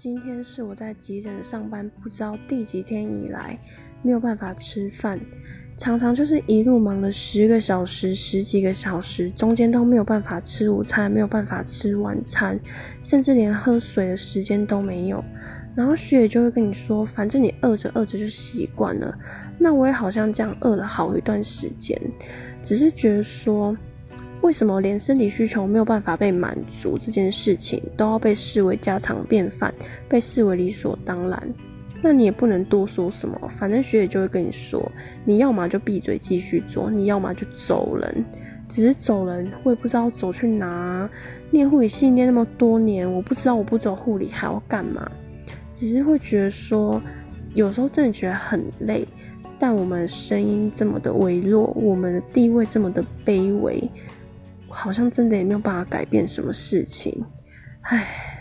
今天是我在急诊上班不知道第几天以来没有办法吃饭，常常就是一路忙了十个小时、十几个小时，中间都没有办法吃午餐，没有办法吃晚餐，甚至连喝水的时间都没有。然后学姐就会跟你说，反正你饿着饿着就习惯了。那我也好像这样饿了好一段时间，只是觉得说。为什么连生理需求没有办法被满足这件事情都要被视为家常便饭，被视为理所当然？那你也不能多说什么，反正学姐就会跟你说，你要么就闭嘴继续做，你要么就走人。只是走人，我也不知道走去哪。念护理系念那么多年，我不知道我不走护理还要干嘛。只是会觉得说，有时候真的觉得很累，但我们声音这么的微弱，我们的地位这么的卑微。好像真的也没有办法改变什么事情，唉。